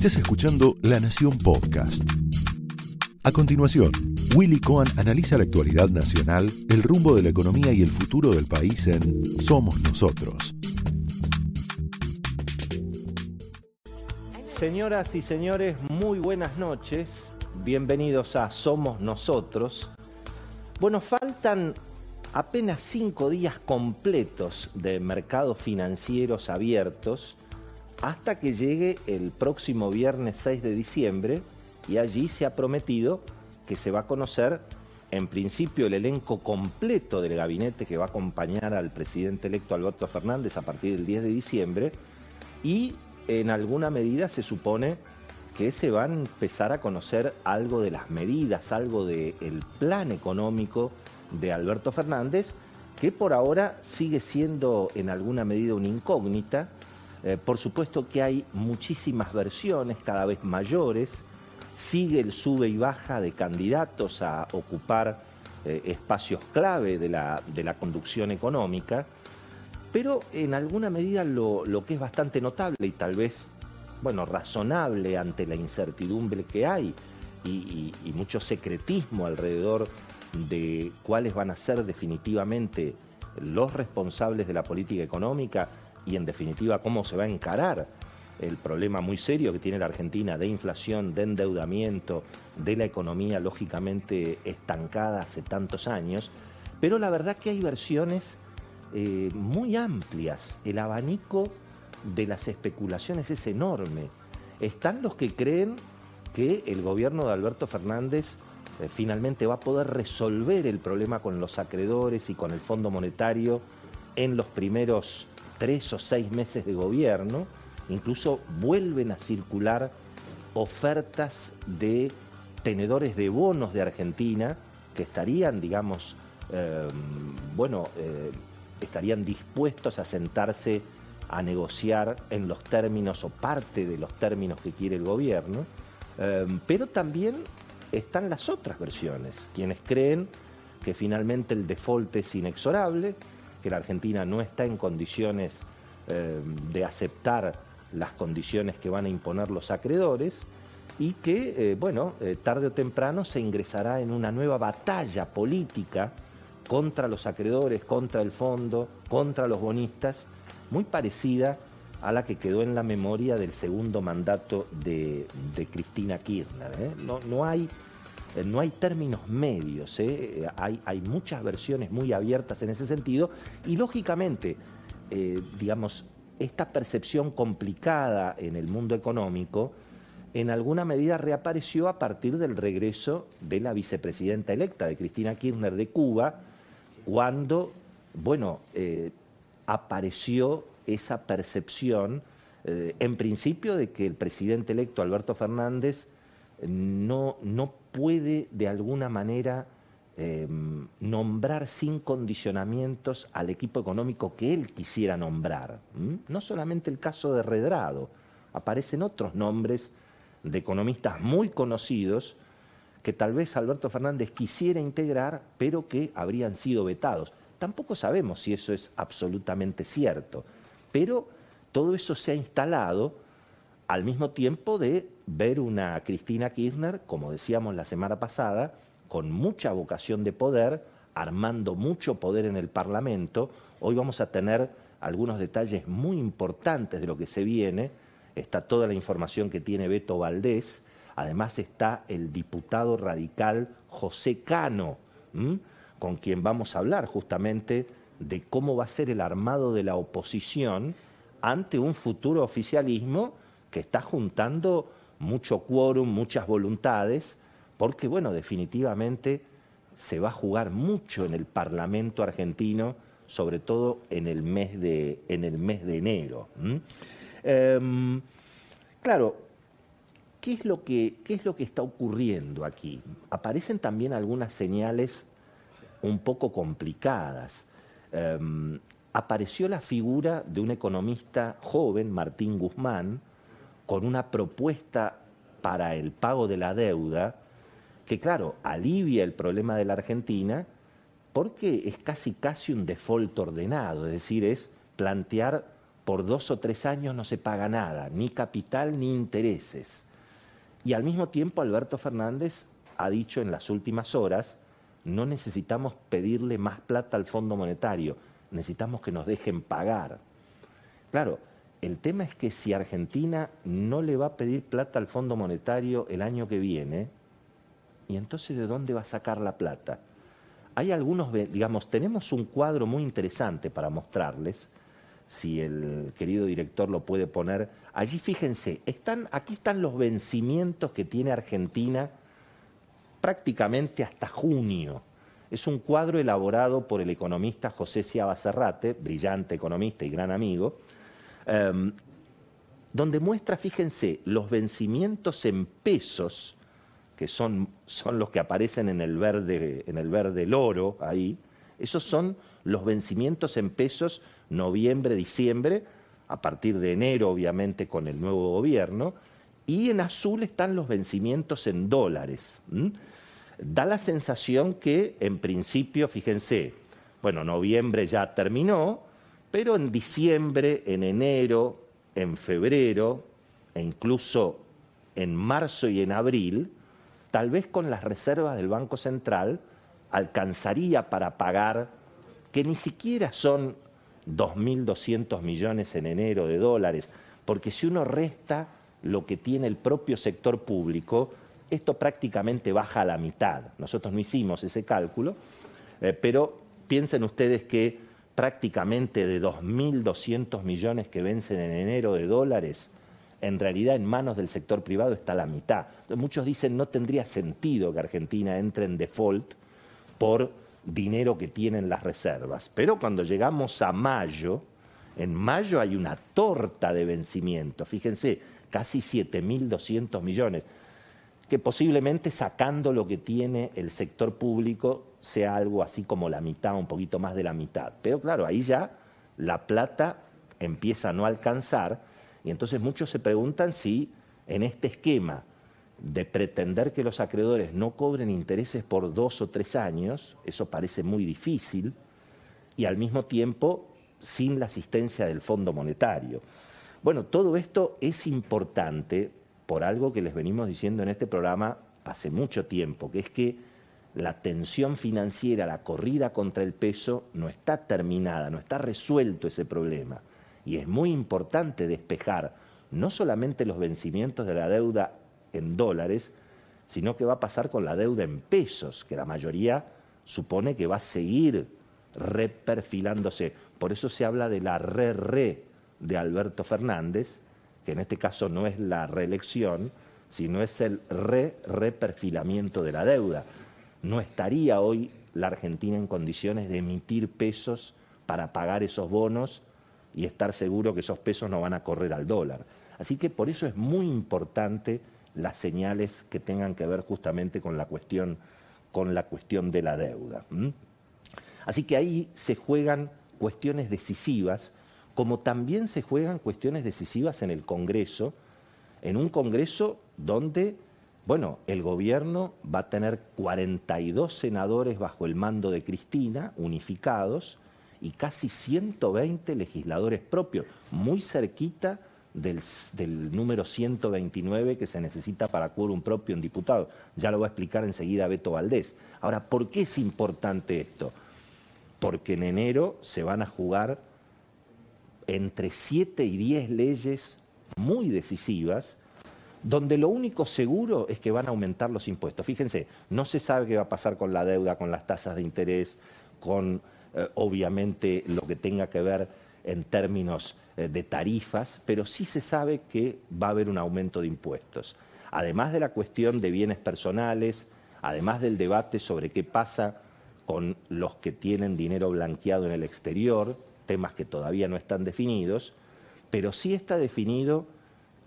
Estás escuchando La Nación Podcast. A continuación, Willy Cohen analiza la actualidad nacional, el rumbo de la economía y el futuro del país en Somos Nosotros. Señoras y señores, muy buenas noches. Bienvenidos a Somos Nosotros. Bueno, faltan apenas cinco días completos de mercados financieros abiertos hasta que llegue el próximo viernes 6 de diciembre y allí se ha prometido que se va a conocer en principio el elenco completo del gabinete que va a acompañar al presidente electo Alberto Fernández a partir del 10 de diciembre y en alguna medida se supone que se van a empezar a conocer algo de las medidas, algo del plan económico de Alberto Fernández, que por ahora sigue siendo en alguna medida una incógnita eh, por supuesto que hay muchísimas versiones, cada vez mayores. Sigue el sube y baja de candidatos a ocupar eh, espacios clave de la, conducción económica. Pero en alguna medida lo, que es bastante notable y tal vez, bueno, razonable ante la incertidumbre que hay y mucho secretismo alrededor de cuáles van a ser definitivamente los responsables de la política económica y en definitiva cómo se va a encarar el problema muy serio que tiene la Argentina de inflación, de endeudamiento, de la economía lógicamente estancada hace tantos años, pero la verdad que hay versiones eh, muy amplias, el abanico de las especulaciones es enorme. Están los que creen que el gobierno de Alberto Fernández eh, finalmente va a poder resolver el problema con los acreedores y con el Fondo Monetario en los primeros tres o seis meses de gobierno, incluso vuelven a circular ofertas de tenedores de bonos de Argentina que estarían, digamos, em, bueno, eh, estarían dispuestos a sentarse a negociar en los términos o parte de los términos que quiere el gobierno, em, pero también están las otras versiones, quienes creen que finalmente el default es inexorable, que la Argentina no está en condiciones eh, de aceptar las condiciones que van a imponer los acreedores y que, eh, bueno, eh, tarde o temprano se ingresará en una nueva batalla política contra los acreedores, contra el fondo, contra los bonistas, muy parecida a la que quedó en la memoria del segundo mandato de, Cristina Kirchner. No, hay eh, no hay términos medios, ¿eh? hay, hay, muchas versiones muy abiertas en ese sentido y lógicamente, eh, digamos, esta percepción complicada en el mundo económico en alguna medida reapareció a partir del regreso de la vicepresidenta electa, de Cristina Kirchner de Cuba, cuando, bueno, apareció esa percepción, en principio, de que el presidente electo Alberto Fernández no, no puede de alguna manera em, nombrar sin condicionamientos al equipo económico que él quisiera nombrar. No solamente el caso de Redrado, aparecen otros nombres de economistas muy conocidos que tal vez Alberto Fernández quisiera integrar, pero que habrían sido vetados. Tampoco sabemos si eso es absolutamente cierto, pero todo eso se ha instalado al mismo tiempo de ver una Cristina Kirchner, como decíamos la semana pasada, con mucha vocación de poder, armando mucho poder en el Parlamento. Hoy vamos a tener algunos detalles muy importantes de lo que se viene. Está toda la información que tiene Beto Valdés. Además está el diputado radical José Cano, con quien vamos a hablar justamente de cómo va a ser el armado de la oposición ante un futuro oficialismo que está juntando mucho quórum, muchas voluntades, porque, bueno, definitivamente se va a jugar mucho en el Parlamento argentino, sobre todo en el mes de, en el mes de enero. Em, claro, ¿qué es, lo que, ¿qué es lo que está ocurriendo aquí? Aparecen también algunas señales un poco complicadas. Em, apareció la figura de un economista joven, Martín Guzmán, con una propuesta para el pago de la deuda que, claro, alivia el problema de la Argentina porque es casi casi un default ordenado, es decir, es plantear por dos o tres años no se paga nada, ni capital ni intereses. Y al mismo tiempo Alberto Fernández ha dicho en las últimas horas, no necesitamos pedirle más plata al Fondo Monetario, necesitamos que nos dejen pagar. Claro, el tema es que si Argentina no le va a pedir plata al Fondo Monetario el año que viene, ¿y entonces de dónde va a sacar la plata? Hay algunos, digamos, tenemos un cuadro muy interesante para mostrarles, si el querido director lo puede poner. Allí fíjense, están, aquí están los vencimientos que tiene Argentina prácticamente hasta junio. Es un cuadro elaborado por el economista José Ciaba brillante economista y gran amigo, em, donde muestra, fíjense, los vencimientos en pesos, que son, son los que aparecen en el verde, en el verde oro ahí, esos son los vencimientos en pesos noviembre, diciembre, a partir de enero, obviamente, con el nuevo gobierno, y en azul están los vencimientos en dólares. Da la sensación que, en principio, fíjense, bueno, noviembre ya terminó, pero en diciembre, en enero, en febrero e incluso en marzo y en abril, tal vez con las reservas del Banco Central alcanzaría para pagar, que ni siquiera son 2.200 millones en enero de dólares, porque si uno resta lo que tiene el propio sector público, esto prácticamente baja a la mitad. Nosotros no hicimos ese cálculo, eh, pero piensen ustedes que prácticamente de 2.200 millones que vencen en enero de dólares, en realidad en manos del sector privado está la mitad. muchos dicen no tendría sentido que Argentina entre en default por dinero que tienen las reservas. Pero cuando llegamos a mayo, en mayo hay una torta de vencimiento, fíjense, casi 7.200 millones, que posiblemente sacando lo que tiene el sector público sea algo así como la mitad, un poquito más de la mitad. Pero claro, ahí ya la plata empieza a no alcanzar y entonces muchos se preguntan si en este esquema de pretender que los acreedores no cobren intereses por dos o tres años, eso parece muy difícil, y al mismo tiempo sin la asistencia del Fondo Monetario. Bueno, todo esto es importante por algo que les venimos diciendo en este programa hace mucho tiempo, que es que la tensión financiera, la corrida contra el peso no está terminada, no está resuelto ese problema. Y es muy importante despejar no solamente los vencimientos de la deuda en dólares, sino que va a pasar con la deuda en pesos, que la mayoría supone que va a seguir reperfilándose. Por eso se habla de la re-re de Alberto Fernández, que en este caso no es la reelección, sino es el re-reperfilamiento de la deuda. No estaría hoy la Argentina en condiciones de emitir pesos para pagar esos bonos y estar seguro que esos pesos no van a correr al dólar. Así que por eso es muy importante las señales que tengan que ver justamente con la cuestión, con la cuestión de la deuda. Así que ahí se juegan cuestiones decisivas, como también se juegan cuestiones decisivas en el Congreso, en un Congreso donde, bueno, el gobierno va a tener 42 senadores bajo el mando de Cristina, unificados, y casi 120 legisladores propios, muy cerquita del, número 129 que se necesita para quórum propio en diputado. Ya lo va a explicar enseguida Beto Valdés. Ahora, ¿por qué es importante esto? Porque en enero se van a jugar entre 7 y 10 leyes muy decisivas, donde lo único seguro es que van a aumentar los impuestos. Fíjense, no se sabe qué va a pasar con la deuda, con las tasas de interés, con eh, obviamente lo que tenga que ver en términos eh, de tarifas, pero sí se sabe que va a haber un aumento de impuestos. Además de la cuestión de bienes personales, además del debate sobre qué pasa con los que tienen dinero blanqueado en el exterior, temas que todavía no están definidos, pero sí está definido,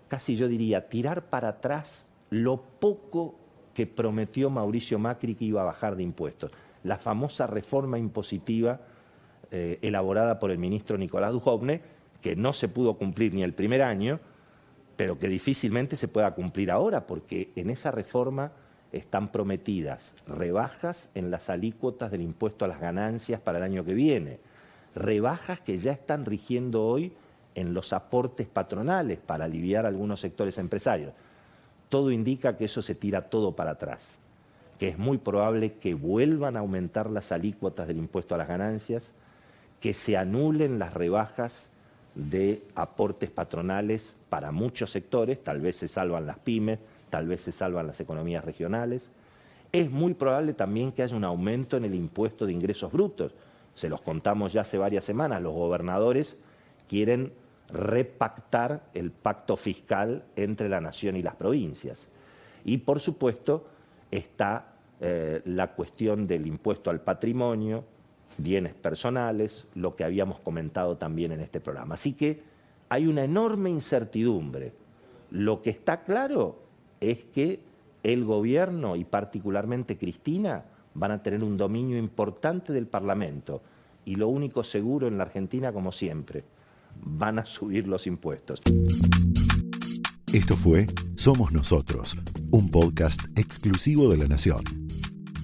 casi yo diría, tirar para atrás lo poco que prometió Mauricio Macri que iba a bajar de impuestos. La famosa reforma impositiva eh, elaborada por el ministro Nicolás Dujovne, que no se pudo cumplir ni el primer año, pero que difícilmente se pueda cumplir ahora, porque en esa reforma están prometidas rebajas en las alícuotas del impuesto a las ganancias para el año que viene, rebajas que ya están rigiendo hoy en los aportes patronales para aliviar algunos sectores empresarios. Todo indica que eso se tira todo para atrás, que es muy probable que vuelvan a aumentar las alícuotas del impuesto a las ganancias, que se anulen las rebajas de aportes patronales para muchos sectores, tal vez se salvan las pymes, tal vez se salvan las economías regionales. Es muy probable también que haya un aumento en el impuesto de ingresos brutos. Se los contamos ya hace varias semanas, los gobernadores quieren repactar el pacto fiscal entre la nación y las provincias. Y por supuesto está eh, la cuestión del impuesto al patrimonio, bienes personales, lo que habíamos comentado también en este programa. Así que hay una enorme incertidumbre. Lo que está claro es que el gobierno y particularmente Cristina van a tener un dominio importante del Parlamento y lo único seguro en la Argentina, como siempre, van a subir los impuestos. Esto fue Somos Nosotros, un podcast exclusivo de La Nación.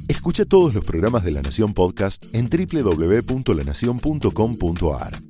Escucha todos los programas de La Nación Podcast en www.lanacion.com.ar.